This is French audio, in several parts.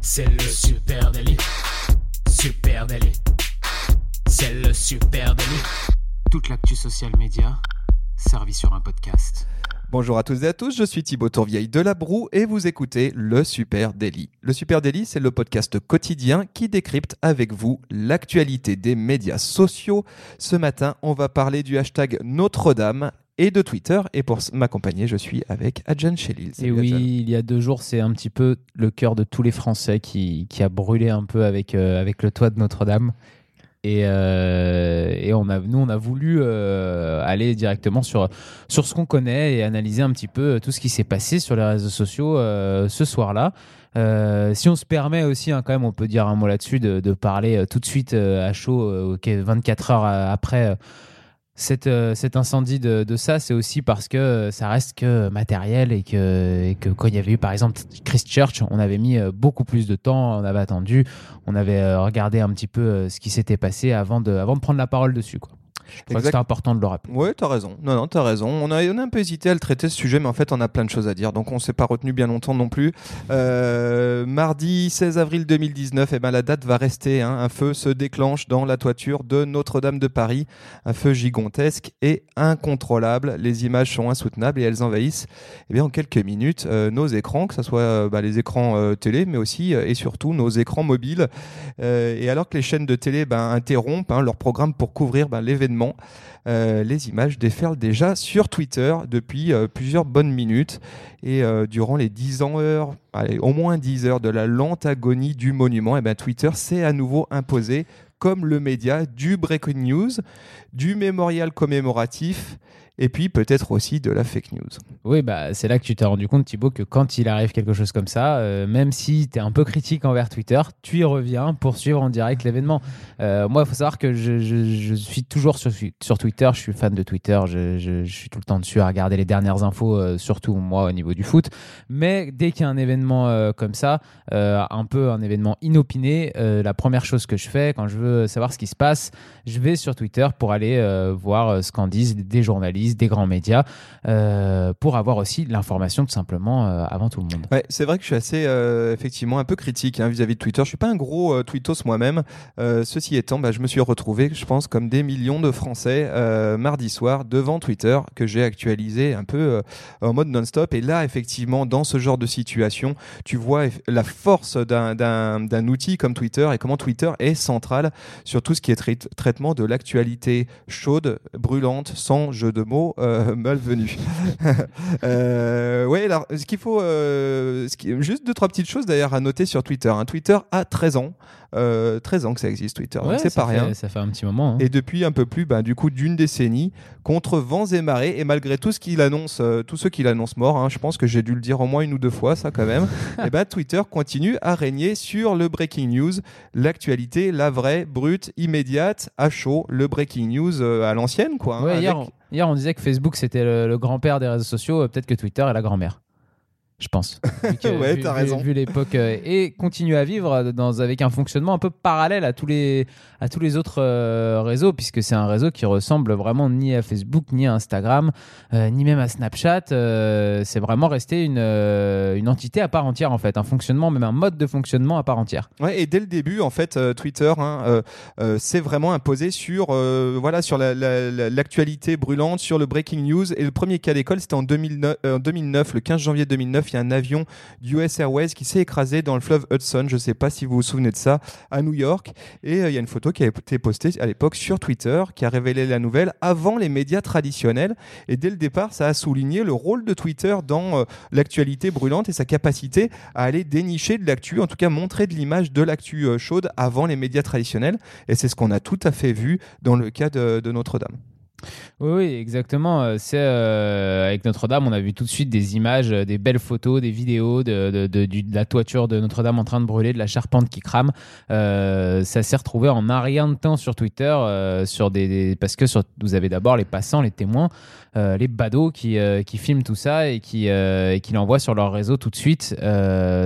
C'est le super délit. Super délit. C'est le super délit. Toute l'actu social média servie sur un podcast. Bonjour à tous et à tous, je suis Thibaut Tourvieille de La Broue et vous écoutez Le Super Daily. Le Super Daily, c'est le podcast quotidien qui décrypte avec vous l'actualité des médias sociaux. Ce matin, on va parler du hashtag Notre-Dame et de Twitter. Et pour m'accompagner, je suis avec Adjan Chelil. Et oui, il y a deux jours, c'est un petit peu le cœur de tous les Français qui, qui a brûlé un peu avec, euh, avec le toit de Notre-Dame. Et, euh, et on a, nous, on a voulu euh, aller directement sur, sur ce qu'on connaît et analyser un petit peu tout ce qui s'est passé sur les réseaux sociaux euh, ce soir-là. Si on se permet aussi, hein, quand même, on peut dire un mot là-dessus, de, de parler tout de suite à chaud, euh, ok, 24 heures après euh, cet, euh, cet incendie de, de ça, c'est aussi parce que euh, ça reste que matériel et que, et que quand il y avait eu par exemple Christchurch, on avait mis euh, beaucoup plus de temps, on avait attendu, on avait regardé un petit peu ce qui s'était passé avant de, avant de prendre la parole dessus. Quoi. Je crois que c'était important de le rappeler. Ouais, t'as raison. Non, non, raison. On a, on a un peu hésité à le traiter ce sujet, mais en fait, on a plein de choses à dire. Donc, on s'est pas retenu bien longtemps non plus. Euh, mardi 16 avril 2019, eh ben, la date va rester. hein. Un feu se déclenche dans la toiture de Notre-Dame de Paris. Un feu gigantesque et incontrôlable. Les images sont insoutenables et elles envahissent, eh bien, en quelques minutes, euh, nos écrans, que ce soit euh, bah, les écrans télé, mais aussi et surtout nos écrans mobiles. Et alors que les chaînes de télé ben, interrompent hein, leur programme pour couvrir ben, l'événement, euh, les images déferlent déjà sur Twitter depuis euh, plusieurs bonnes minutes. Et euh, durant les 10 ans heures, allez, au moins 10 heures de la lente agonie du monument, eh ben, Twitter s'est à nouveau imposé comme le média du breaking news, du mémorial commémoratif et puis peut-être aussi de la fake news. Oui, bah, c'est là que tu t'es rendu compte, Thibaut, que quand il arrive quelque chose comme ça, euh, même si tu es un peu critique envers Twitter, tu y reviens pour suivre en direct l'événement. Euh, moi, il faut savoir que je, suis toujours sur, Twitter, je suis fan de Twitter, je, suis tout le temps dessus à regarder les dernières infos, euh, surtout moi au niveau du foot. Mais dès qu'il y a un événement comme ça, un peu un événement inopiné, la première chose que je fais quand je veux savoir ce qui se passe, je vais sur Twitter pour aller voir ce qu'en disent des journalistes, des grands médias, euh, pour avoir aussi l'information tout simplement euh, avant tout le monde. C'est vrai que je suis assez euh, effectivement un peu critique hein, vis-à-vis de Twitter. Je suis pas un gros tweetos moi-même. Ceci étant, bah, je me suis retrouvé, je pense, comme des millions de Français mardi soir devant Twitter que j'ai actualisé un peu en mode non-stop. Et là, effectivement, dans ce genre de situation, tu vois la force d'un- outil comme Twitter et comment Twitter est central sur tout ce qui est trai- traitement de l'actualité chaude, brûlante, sans jeu de mots euh, malvenu. Euh, ouais, alors ce qu'il faut, euh, ce qui- juste deux trois petites choses d'ailleurs à noter sur Twitter. hein. Twitter a 13 ans, euh, 13 ans que ça existe Twitter, donc c'est pas fait- rien. Ça fait un petit moment. hein. Et depuis un peu plus, ben, du coup, d'une décennie, contre vents et marées, et malgré tout ce qu'il annonce, euh, tous ceux qui l'annoncent mort, hein, je pense que j'ai dû le dire au moins une ou deux fois, ça quand même. et ben, Twitter continue à régner sur le breaking news, l'actualité, la vraie, brute, immédiate, à chaud, le breaking news euh, à l'ancienne, quoi. hein, Ouais, avec- hier, hier, on disait que Facebook c'était le, grand-père des réseaux sociaux, euh, peut-être que Twitter est la grand-mère. Je pense. Que- Ouais, vu- t'as vu- raison. Vu l'époque. euh, et continue à vivre dans, avec un fonctionnement un peu parallèle à tous les, à tous les autres euh, réseaux, puisque c'est un réseau qui ressemble vraiment ni à Facebook, ni à Instagram, euh, ni même à Snapchat. Euh, c'est vraiment resté une, euh, une entité à part entière, en fait. Un fonctionnement, même un mode de fonctionnement à part entière. Ouais, et dès le début, en fait, euh, Twitter hein, euh, euh, s'est vraiment imposé sur, euh, voilà, sur la- la- la- l'actualité brûlante, sur le breaking news. Et le premier cas d'école, c'était en 2009, euh, en 2009, le 15 janvier 2009. Il y a un avion du US Airways qui s'est écrasé dans le fleuve Hudson. Je ne sais pas si vous vous souvenez de ça, à New York. Et euh, il y a une photo qui a été postée à l'époque sur Twitter qui a révélé la nouvelle avant les médias traditionnels. Et dès le départ, ça a souligné le rôle de Twitter dans euh, l'actualité brûlante et sa capacité à aller dénicher de l'actu, en tout cas montrer de l'image de l'actu euh, chaude avant les médias traditionnels. Et c'est ce qu'on a tout à fait vu dans le cas de Notre-Dame. Oui, exactement. Euh, C'est euh, avec Notre-Dame, on a vu tout de suite des images, euh, des belles photos, des vidéos de, la toiture de Notre-Dame en train de brûler, de la charpente qui crame. Ça s'est retrouvé en un rien de temps sur Twitter, sur des, parce que vous avez d'abord les passants, les témoins, les badauds qui, qui filment tout ça et qui, qui l'envoient sur leur réseau tout de suite,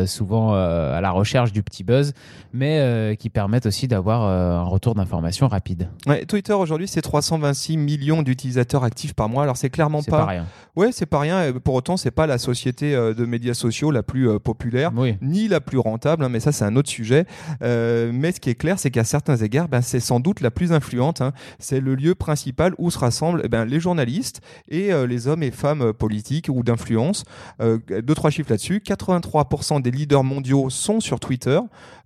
souvent à la recherche du petit buzz, mais qui permettent aussi d'avoir un retour d'information rapide. Twitter aujourd'hui, c'est 326 millions millions d'utilisateurs actifs par mois. Alors c'est clairement pas. pas rien. Ouais, c'est pas rien. Pour autant, c'est pas la société euh, de médias sociaux la plus euh, populaire Oui. ni la plus rentable, hein, mais ça c'est un autre sujet. Euh, mais ce qui est clair, c'est qu'à certains égards, ben, c'est sans doute la plus influente. hein. C'est le lieu principal où se rassemblent eh ben, les journalistes et euh, les hommes et femmes politiques ou d'influence. Euh, deux trois chiffres là-dessus. 83% des leaders mondiaux sont sur Twitter.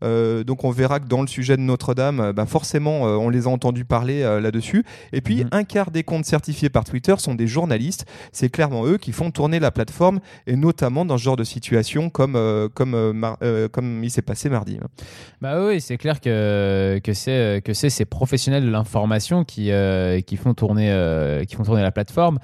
Donc on verra que dans le sujet de Notre-Dame, ben, forcément, on les a entendus parler là-dessus. Et puis Mhm. un quart des comptes certifiés par Twitter sont des journalistes. C'est clairement eux qui font tourner la plateforme et notamment dans ce genre de situation comme euh, comme euh, euh, comme il s'est passé mardi. Bah oui, c'est clair que que c'est ces professionnels de l'information qui qui font tourner qui font tourner la plateforme.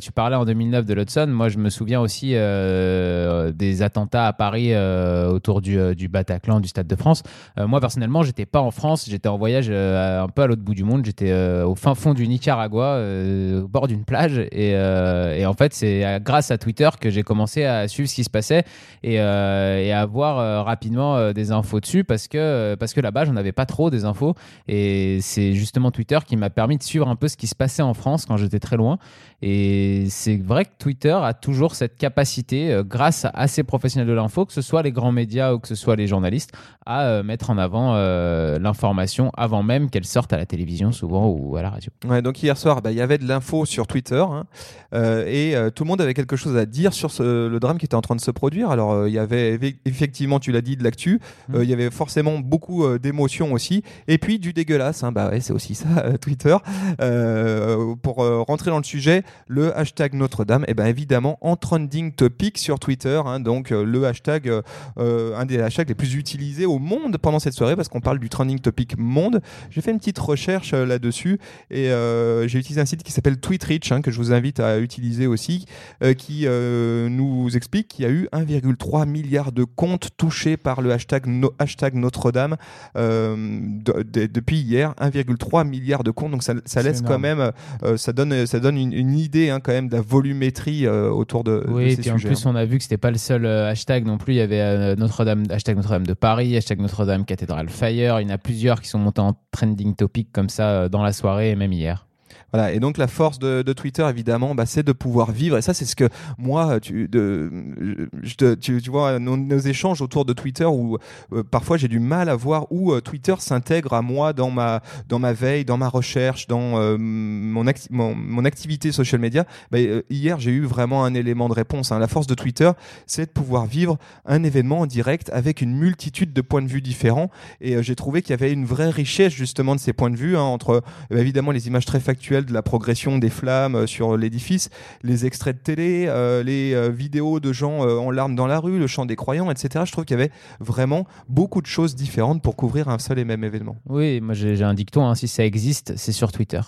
Tu parlais en 2009 de l'Hudson. Moi, je me souviens aussi des attentats à Paris autour du, du Bataclan, du Stade de France. Moi, personnellement, j'étais pas en France. J'étais en voyage un peu à l'autre bout du monde. J'étais au fin fond du Nicaragua, euh, au bord d'une plage. Et, euh, en fait, c'est grâce à Twitter que j'ai commencé à suivre ce qui se passait et, euh, à avoir rapidement des infos dessus parce que, parce que là-bas, j'en avais pas trop des infos. Et c'est justement Twitter qui m'a permis de suivre un peu ce qui se passait en France quand j'étais très loin. Et c'est vrai que Twitter a toujours cette capacité, euh, grâce à, à ces professionnels de l'info, que ce soit les grands médias ou que ce soit les journalistes, à euh, mettre en avant euh, l'information avant même qu'elle sorte à la télévision souvent ou à la radio. Ouais, donc hier soir, bah, il y avait de l'info sur Twitter hein, et tout le monde avait quelque chose à dire sur ce- le drame qui était en train de se produire. Alors il y avait eff- effectivement, tu l'as dit, de l'actu. Euh, Il y avait forcément beaucoup d'émotions aussi. Et puis du dégueulasse. hein. bah ouais, c'est aussi ça, Twitter. Pour rentrer dans le sujet, le hashtag Notre-Dame, et ben évidemment en trending topic sur Twitter. hein. donc euh, le hashtag, euh, euh, un des hashtags les plus utilisés au monde pendant cette soirée parce qu'on parle du trending topic monde. J'ai fait une petite recherche euh, là-dessus et euh, j'ai utilisé un site qui s'appelle Tweetrich hein, que je vous invite à utiliser aussi, qui nous explique qu'il y a eu 1,3 milliard de comptes touchés par le hashtag, no- hashtag Notre-Dame de- de- depuis hier. 1,3 milliard de comptes, donc ça, laisse quand même, ça donne, ça donne une, une idée hein, quand même de la volumétrie euh, autour de, de Oui, et ces en plus, hein. on a vu que c'était pas le seul euh, hashtag non plus. Il y avait euh, Notre-Dame, hashtag Notre-Dame de Paris, hashtag Notre-Dame Cathédrale Fire. Il y en a plusieurs qui sont montés en trending topic comme ça dans la soirée et même hier. Voilà, et donc la force de, Twitter, évidemment, bah, c'est de pouvoir vivre. Et ça, c'est ce que moi, tu, vois, nos, échanges autour de Twitter, où euh, parfois j'ai du mal à voir où euh, Twitter s'intègre à moi dans ma, dans ma veille, dans ma recherche, dans euh, mon, acti- mon, mon activité social media. Bah, hier, j'ai eu vraiment un élément de réponse. hein. La force de Twitter, c'est de pouvoir vivre un événement en direct avec une multitude de points de vue différents. Et j'ai trouvé qu'il y avait une vraie richesse justement de ces points de vue, hein, entre évidemment les images très factuelles de la progression des flammes euh, sur l'édifice, les extraits de télé, euh, les euh, vidéos de gens en larmes dans la rue, le chant des croyants, etc. Je trouve qu'il y avait vraiment beaucoup de choses différentes pour couvrir un seul et même événement. Oui, moi j'ai j'ai un dicton, hein, si ça existe, c'est sur Twitter.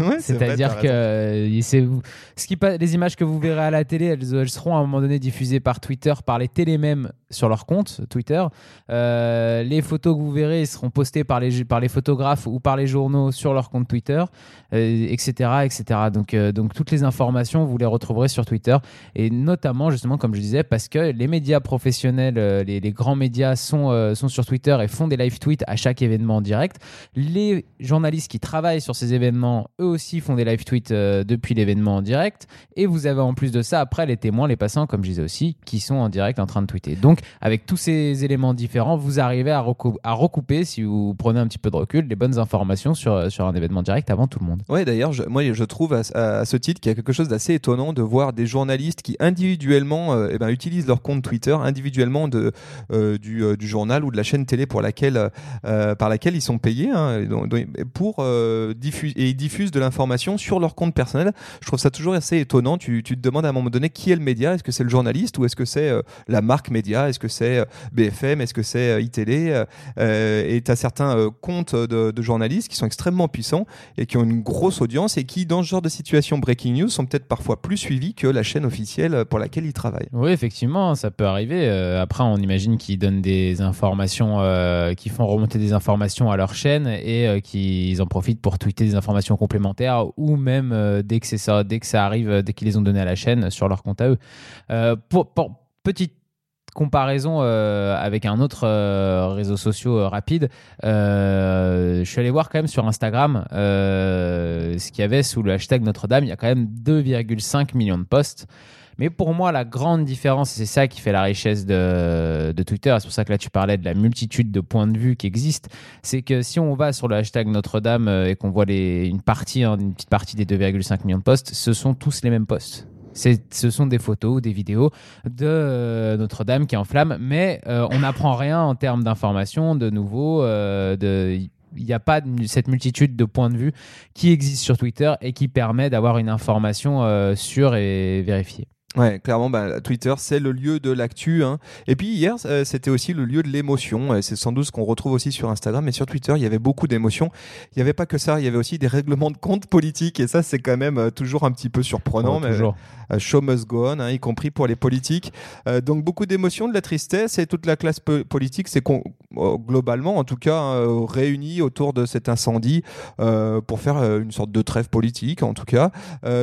Ouais, C'est-à-dire que euh, ce qui les images que vous verrez à la télé, elles, elles seront à un moment donné diffusées par Twitter, par les télés même sur leur compte Twitter. Euh, les photos que vous verrez seront postées par les, par les photographes ou par les journaux sur leur compte Twitter, euh, etc., etc. Donc, euh, donc toutes les informations, vous les retrouverez sur Twitter. Et notamment, justement, comme je disais, parce que les médias professionnels, les, les grands médias sont, sont sur Twitter et font des live tweets à chaque événement en direct. Les journalistes qui travaillent sur ces événements, eux aussi font des live tweets euh, depuis l'événement en direct. Et vous avez en plus de ça, après, les témoins, les passants, comme je disais aussi, qui sont en direct en train de tweeter. Donc, avec tous ces éléments différents, vous arrivez à, recou- à recouper, si vous prenez un petit peu de recul, les bonnes informations sur, sur un événement direct avant tout le monde. Ouais, d'ailleurs, moi, je trouve à, ce titre qu'il y a quelque chose d'assez étonnant de voir des journalistes qui individuellement euh, eh ben, utilisent leur compte Twitter individuellement euh, du, euh, journal ou de la chaîne télé pour laquelle, euh, par laquelle ils sont payés hein, et euh, et diffusent de l'information sur leur compte personnel. Je trouve ça toujours assez étonnant. Tu, te demandes à un moment donné qui est le média? Est-ce que c'est le journaliste ou est-ce que c'est euh, la marque média? Est-ce que c'est euh, BFM Est-ce que c'est euh, euh, Et tu as certains comptes de, journalistes qui sont extrêmement puissants et qui ont une grosse audience et qui, dans ce genre de situation breaking news, sont peut-être parfois plus suivis que la chaîne officielle pour laquelle ils travaillent. Oui, effectivement, ça peut arriver. Après, on imagine qu'ils donnent des informations, qu'ils font remonter des informations à leur chaîne et qu'ils en profitent pour tweeter des informations complémentaires ou même euh, dès que c'est ça, dès que ça arrive, euh, dès qu'ils les ont données à la chaîne sur leur compte à eux. Euh, pour, petite comparaison avec un autre réseau social rapide, je suis allé voir quand même sur Instagram ce qu'il y avait sous le hashtag Notre-Dame. Il y a quand même 2,5 millions de posts. Mais pour moi, la grande différence, c'est ça qui fait la richesse de, Twitter, c'est pour ça que là tu parlais de la multitude de points de vue qui existent, c'est que si on va sur le hashtag Notre-Dame euh, et qu'on voit une partie, hein, une petite partie des 2,5 millions de posts, ce sont tous les mêmes posts. Ce sont des photos ou des vidéos de euh, Notre-Dame qui est en flamme, mais euh, on n'apprend rien en termes d'information, de nouveau, il n'y a pas cette multitude de points de vue qui existe sur Twitter et qui permet d'avoir une information sûre et vérifiée. Ouais, clairement, bah, Twitter, c'est le lieu de l'actu. hein. Et puis hier, euh, c'était aussi le lieu de l'émotion. Euh, C'est sans doute ce qu'on retrouve aussi sur Instagram, mais sur Twitter, il y avait beaucoup d'émotions. Il n'y avait pas que ça, il y avait aussi des règlements de compte politiques, et ça, c'est quand même euh, toujours un petit peu surprenant. Oh, mais, toujours. euh, show must go on, hein, y compris pour les politiques. Donc beaucoup d'émotions, de la tristesse, et toute la classe po- politique s'est globalement, en tout cas, réunie autour de cet incendie pour faire une sorte de trêve politique, en tout cas.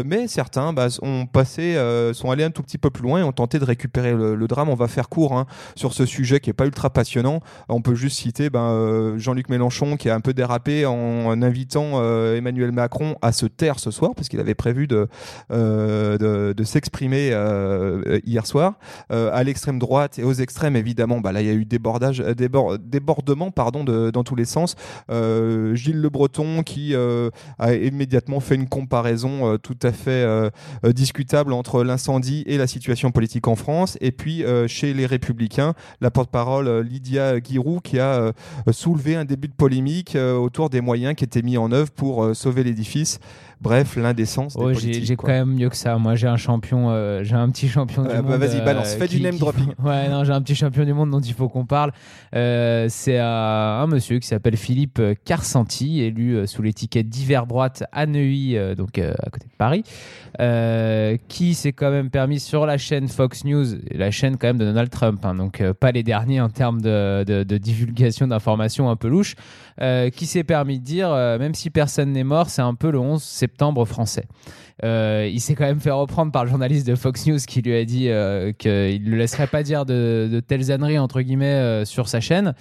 Mais certains bah, ont passé, sont allés un tout petit peu plus loin et ont tenté de récupérer le, drame. On va faire court hein, sur ce sujet qui est pas ultra passionnant. On peut juste citer ben, euh, Jean-Luc Mélenchon qui a un peu dérapé en, invitant euh, Emmanuel Macron à se taire ce soir parce qu'il avait prévu de, euh, de, s'exprimer hier soir. À l'extrême droite et aux extrêmes, évidemment, bah, là il y a eu débordage, débord, débordement pardon, de, dans tous les sens. Gilles Le Breton qui a immédiatement fait une comparaison tout à fait discutable entre l'incendie et la situation politique en France. Et puis euh, chez les Républicains, la porte-parole euh, Lydia Guirou qui a euh, soulevé un début de polémique autour des moyens qui étaient mis en œuvre pour sauver l'édifice. Bref, l'indécence Oh, j'ai politiques. j'ai quoi. quand même mieux que ça. Moi, j'ai un champion, euh, j'ai un petit champion du Euh, bah, monde. vas-y, balance, fais du name qui- dropping. Ouais, non, j'ai un petit champion du monde dont il faut qu'on parle. Euh, c'est euh, un monsieur qui s'appelle Philippe Carsanti, élu euh, sous l'étiquette d'hiver droite à Neuilly, euh, donc euh, à côté de Paris, euh, qui s'est quand même permis sur la chaîne Fox News, la chaîne quand même de Donald Trump, hein, donc euh, pas les derniers en termes de, de- de divulgation d'informations un peu louches, euh, qui s'est permis de dire, euh, même si personne n'est mort, c'est un peu le 11 septembre français. Euh, il s'est quand même fait reprendre par le journaliste de Fox News qui lui a dit euh, qu'il ne le laisserait pas dire de, telles âneries entre guillemets euh, sur sa chaîne.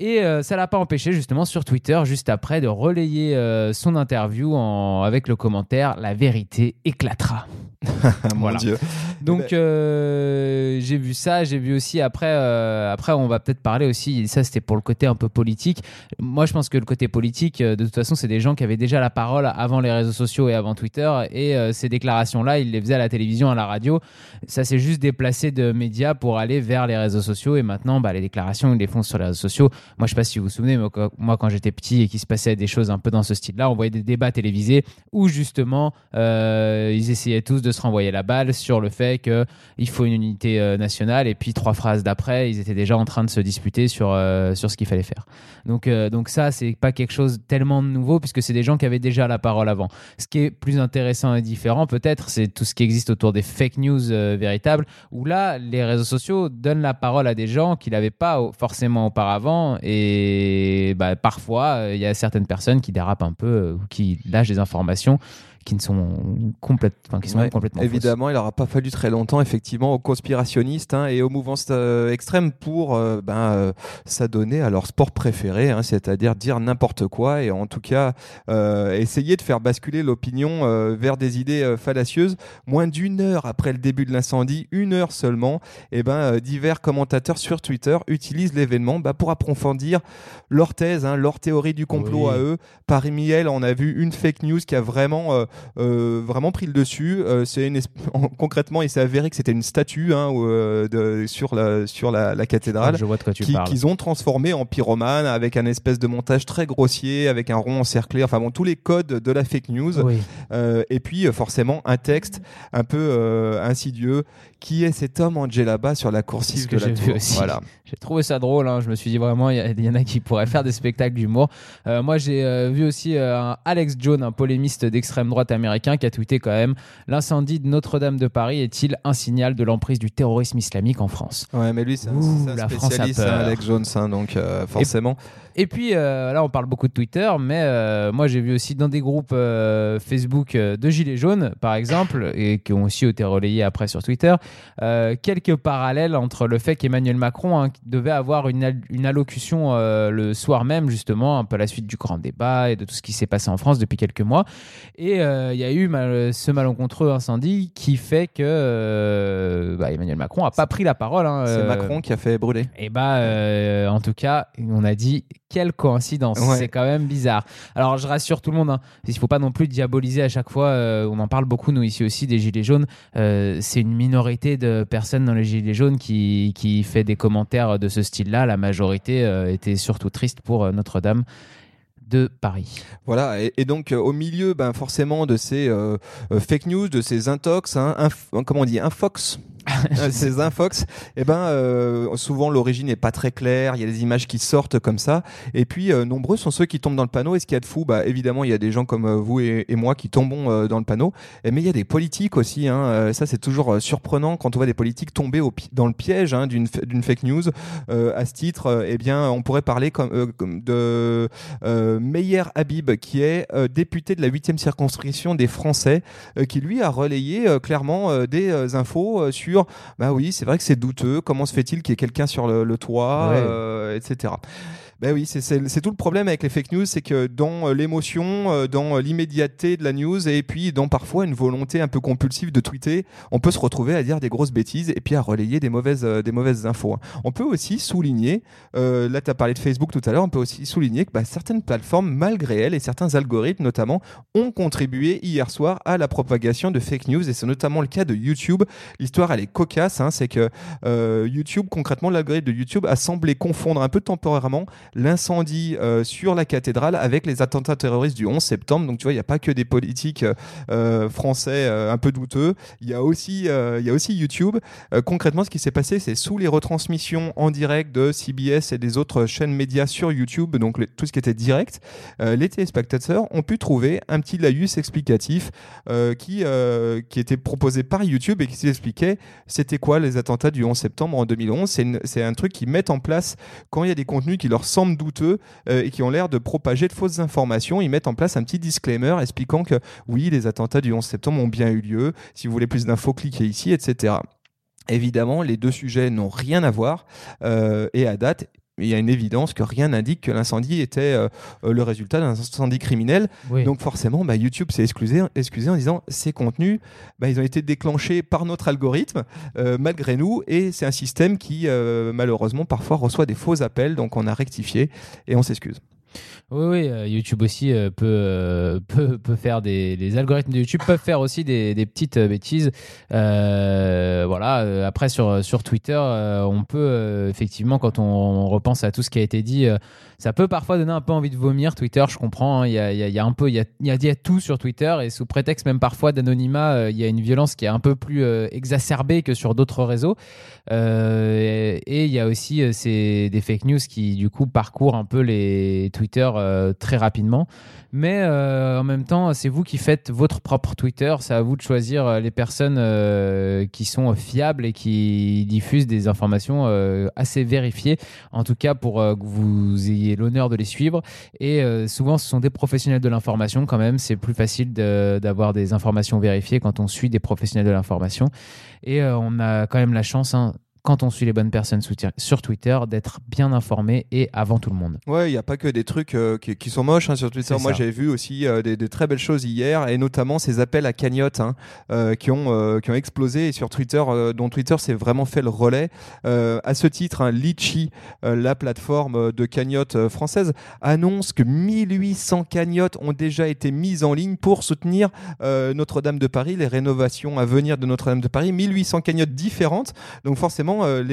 Et ça l'a pas empêché justement sur Twitter juste après de relayer son interview avec le commentaire La vérité éclatera. Mon Voilà. Dieu. Donc euh, j'ai vu ça, j'ai vu aussi après euh, après on va peut-être parler aussi ça c'était pour le côté un peu politique. Moi je pense que le côté politique euh, de toute façon c'est des gens qui avaient déjà la parole avant les réseaux sociaux et avant Twitter et euh, ces déclarations là ils les faisaient à la télévision à la radio. Ça s'est juste déplacé de médias pour aller vers les réseaux sociaux et maintenant bah, les déclarations ils les font sur les réseaux sociaux. Moi je sais pas si vous vous souvenez mais moi quand j'étais petit et qu'il se passait des choses un peu dans ce style-là, on voyait des débats télévisés où justement ils essayaient tous de se renvoyer la balle sur le fait que il faut une unité euh, nationale et puis trois phrases d'après ils étaient déjà en train de se disputer sur euh, sur ce qu'il fallait faire. Donc euh, donc ça c'est pas quelque chose tellement de nouveau puisque c'est des gens qui avaient déjà la parole avant. Ce qui est plus intéressant et différent peut-être c'est tout ce qui existe autour des fake news euh, véritables où là les réseaux sociaux donnent la parole à des gens qui l'avaient pas forcément auparavant et bah, parfois il y a certaines personnes qui dérapent un peu ou qui lâchent des informations qui ne sont complètes enfin, qui sont Ouais, complètement fausses. Évidemment, il n'aura pas fallu très longtemps, effectivement, aux conspirationnistes hein, et aux mouvances euh, extrêmes pour euh, ben, euh, s'adonner à leur sport préféré, hein, c'est-à-dire dire n'importe quoi et en tout cas euh, essayer de faire basculer l'opinion euh, vers des idées euh, fallacieuses. Moins d'une heure après le début de l'incendie, une heure seulement, et ben, euh, divers commentateurs sur Twitter utilisent l'événement bah, pour approfondir leur thèse, hein, leur théorie du complot Oui. à eux. Parmi elles, on a vu une fake news qui a vraiment vraiment pris le dessus. Euh, c'est une concrètement, il s'est avéré que c'était une statue hein, où, euh, de, sur la sur la, la cathédrale Je vois de quoi tu qui- parles. qu'ils ont transformé en pyromane avec un espèce de montage très grossier, avec un rond encerclé. Enfin bon, tous les codes de la fake news. Oui. Euh, et puis euh, forcément un texte un peu euh, insidieux qui est cet homme Angela Bas sur la coursive que de la j'ai vu tour. aussi. Voilà. J'ai trouvé ça drôle. hein. Je me suis dit vraiment, il y, en a qui pourraient faire des spectacles d'humour. Euh, moi, j'ai euh, vu aussi euh, un Alex Jones, un polémiste d'extrême droite américain, qui a tweeté quand même L'incendie de Notre-Dame de Paris est-il un signal de l'emprise du terrorisme islamique en France? Ouais, mais lui, c'est un, Ouh, un la France a spécialiste, peur. hein, Alex Jones, hein, donc forcément. Et puis euh, là, on parle beaucoup de Twitter, mais euh, moi j'ai vu aussi dans des groupes euh, Facebook euh, de Gilets jaunes, par exemple, et qui ont aussi été relayés après sur Twitter, quelques parallèles entre le fait qu'Emmanuel Macron hein, devait avoir une, al- une allocution le soir même, justement, un peu à la suite du grand débat et de tout ce qui s'est passé en France depuis quelques mois. Et il y a eu mal- ce malencontreux incendie qui fait que bah, Emmanuel Macron n'a pas pris la parole. hein, C'est Macron qui a fait brûler. et bah, euh, en tout cas, on a dit quelle coïncidence. Ouais. C'est quand même bizarre. Alors, je rassure tout le monde. Hein, il faut pas non plus diaboliser à chaque fois. euh, on en parle beaucoup nous ici aussi des gilets jaunes. Euh, c'est une minorité de personnes dans les gilets jaunes qui qui fait des commentaires de ce style-là. La majorité euh, était surtout triste pour Notre-Dame de Paris. Voilà, et, et donc euh, au milieu, ben, forcément, de ces euh, fake news, de ces intox, hein, inf- comment on dit, infox, ces infox, et ben euh, souvent l'origine n'est pas très claire, il y a des images qui sortent comme ça, et puis euh, nombreux sont ceux qui tombent dans le panneau. Et ce qu'il y a de fou, bah évidemment il y a des gens comme euh, vous et, moi qui tombons euh, dans le panneau, et, mais il y a des politiques aussi. Hein, euh, ça c'est toujours surprenant quand on voit des politiques tomber dans le piège hein, d'une fake news. À ce titre, eh bien on pourrait parler comme, comme de Meyer Habib, qui est député de la 8e circonscription des Français, qui lui a relayé clairement des infos euh, sur bah oui, c'est vrai que c'est douteux, comment se fait-il qu'il y ait quelqu'un sur le, le toit, Ouais. euh, etc. Ben oui, c'est- tout le problème avec les fake news, c'est que dans euh, l'émotion, euh, dans euh, l'immédiateté de la news, et puis dans parfois une volonté un peu compulsive de tweeter, on peut se retrouver à dire des grosses bêtises et puis à relayer des mauvaises, des mauvaises infos. hein. On peut aussi souligner, là tu as parlé de Facebook tout à l'heure, on peut aussi souligner que bah, certaines plateformes, malgré elles, et certains algorithmes notamment, ont contribué hier soir à la propagation de fake news, et c'est notamment le cas de YouTube. L'histoire, elle est cocasse, hein, c'est que YouTube, concrètement, l'algorithme de YouTube a semblé confondre un peu temporairement l'incendie euh, sur la cathédrale avec les attentats terroristes du 11 septembre. Donc tu vois, il n'y a pas que des politiques euh, français euh, un peu douteux. Il y a aussi, y a aussi YouTube. Concrètement, ce qui s'est passé, c'est sous les retransmissions en direct de CBS et des autres chaînes médias sur YouTube, donc tout ce qui était direct, les téléspectateurs ont pu trouver un petit laïus explicatif qui, qui était proposé par YouTube et qui expliquait c'était quoi les attentats du 11 septembre en 2011. C'est un truc qu'ils mettent en place quand il y a des contenus qui leur douteux euh, et qui ont l'air de propager de fausses informations. Ils mettent en place un petit disclaimer expliquant que oui, les attentats du 11 septembre ont bien eu lieu. Si vous voulez plus d'infos, cliquez ici, etc. Évidemment, les deux sujets n'ont rien à voir euh, et à date, il y a une évidence que rien n'indique que l'incendie était euh, euh, le résultat d'un incendie criminel. Oui. Donc forcément, bah, YouTube s'est excusé, excusé en disant ces contenus, bah, ils ont été déclenchés par notre algorithme, euh, malgré nous, et c'est un système qui euh, malheureusement parfois reçoit des faux appels, donc on a rectifié et on s'excuse. Oui, oui, euh, YouTube aussi euh, peut, euh, peut, peut faire des. Les algorithmes de YouTube peuvent faire aussi des, petites bêtises. Voilà. Après, sur, Twitter, on peut effectivement, quand on, repense à tout ce qui a été dit, ça peut parfois donner un peu envie de vomir. Twitter, je comprends. hein, Il y, a, un peu, il y a, tout sur Twitter et sous prétexte même parfois d'anonymat, euh, il y a une violence qui est un peu plus euh, exacerbée que sur d'autres réseaux. Euh, et il y a aussi ces, des fake news qui, du coup, parcourent un peu les Twitter très rapidement. Mais en même temps, c'est vous qui faites votre propre Twitter. C'est à vous de choisir les personnes qui sont fiables et qui diffusent des informations assez vérifiées. En tout cas, pour que vous ayez l'honneur de les suivre. Et euh, souvent, ce sont des professionnels de l'information quand même. C'est plus facile d'avoir des informations vérifiées quand on suit des professionnels de l'information. Et euh, on a quand même la chance, hein, quand on suit les bonnes personnes sur Twitter, d'être bien informé et avant tout le monde. Ouais, il n'y a pas que des trucs euh, qui, qui sont moches hein, sur Twitter. Moi, j'ai vu aussi euh, des, des très belles choses hier, et notamment ces appels à cagnotte hein, euh, qui, ont, qui ont explosé et sur Twitter, dont Twitter s'est vraiment fait le relais. À ce titre, hein, Litchi, la plateforme de cagnotte euh, française, annonce que 1800 cagnottes ont déjà été mises en ligne pour soutenir Notre-Dame de Paris, les rénovations à venir de Notre-Dame de Paris. 1800 cagnottes différentes. Donc forcément, notamment, euh,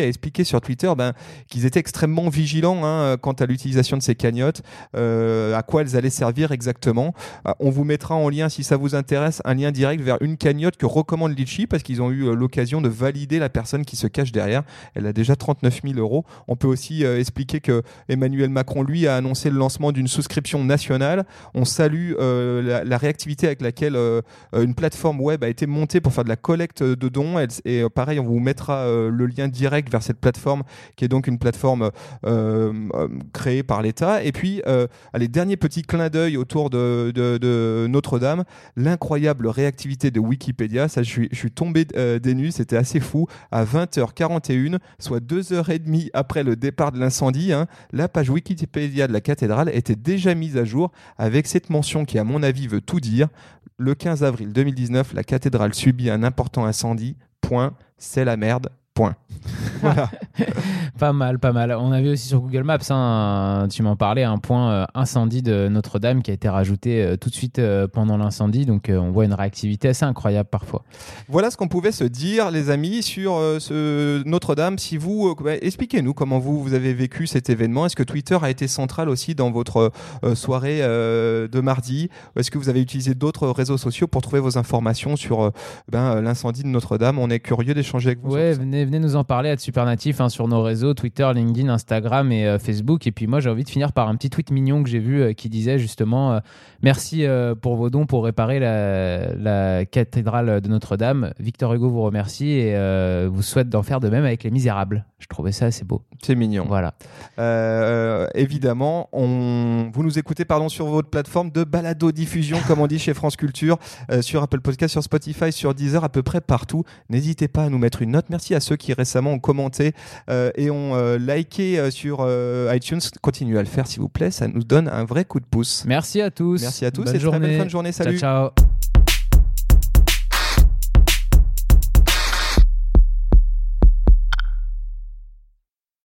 a expliqué sur Twitter ben, qu'ils étaient extrêmement vigilants hein, quant à l'utilisation de ces cagnottes, euh, à quoi elles allaient servir exactement. Euh, on vous mettra en lien, si ça vous intéresse, un lien direct vers une cagnotte que recommande Litchi parce qu'ils ont eu euh, l'occasion de valider la personne qui se cache derrière. Elle a déjà 39 000 euros. On peut aussi euh, expliquer que Emmanuel Macron, lui, a annoncé le lancement d'une souscription nationale. On salue euh, la, réactivité avec laquelle euh, euh, une plateforme web a été montée pour faire de la collecte de dons. Et euh, pareil, on vous mettra euh, le lien direct vers cette plateforme, qui est donc une plateforme euh, euh, créée par l'État. Et puis, allez, dernier petit clin d'œil autour de, Notre-Dame, l'incroyable réactivité de Wikipédia. Ça, je suis, tombé des nues, c'était assez fou. À 20h41, soit deux heures et demie après le départ de l'incendie, hein, la page Wikipédia de la cathédrale était déjà mise à jour avec cette mention qui, à mon avis, veut tout dire. Le 15 avril 2019, la cathédrale subit un important incendie. Point. C'est la merde. Point. voilà. Pas mal, pas mal. On avait aussi sur Google Maps, hein, tu m'en parlais, un point euh, incendie de Notre-Dame qui a été rajouté euh, tout de suite euh, pendant l'incendie. Donc on voit une réactivité assez incroyable parfois. Voilà ce qu'on pouvait se dire, les amis, sur ce Notre-Dame. Si vous, bah, expliquez-nous comment vous, vous avez vécu cet événement. Est-ce que Twitter a été central aussi dans votre soirée de mardi? Est-ce que vous avez utilisé d'autres réseaux sociaux pour trouver vos informations sur ben, l'incendie de Notre-Dame? On est curieux d'échanger avec vous. Ouais, ça. venez, venez nous en parler à Supernatif hein, sur nos réseaux Twitter, LinkedIn, Instagram et euh, Facebook. Et puis moi, j'ai envie de finir par un petit tweet mignon que j'ai vu euh, qui disait justement euh, merci pour vos dons pour réparer la, cathédrale de Notre-Dame. Victor Hugo vous remercie et vous souhaite d'en faire de même avec les Misérables. Je trouvais ça assez beau. C'est mignon. Voilà. Euh, évidemment, on... vous nous écoutez pardon, sur votre plateforme de balado-diffusion, comme on dit chez France Culture, euh, sur Apple Podcast, sur Spotify, sur Deezer, à peu près partout. N'hésitez pas à nous mettre une note. Merci à ceux qui récemment ont commenté euh, et ont liké sur iTunes. Continuez à le faire, s'il vous plaît. Ça nous donne un vrai coup de pouce. Merci à tous. Merci à tous Bonne et très belle journée. fin de journée. Ciao, Salut. ciao.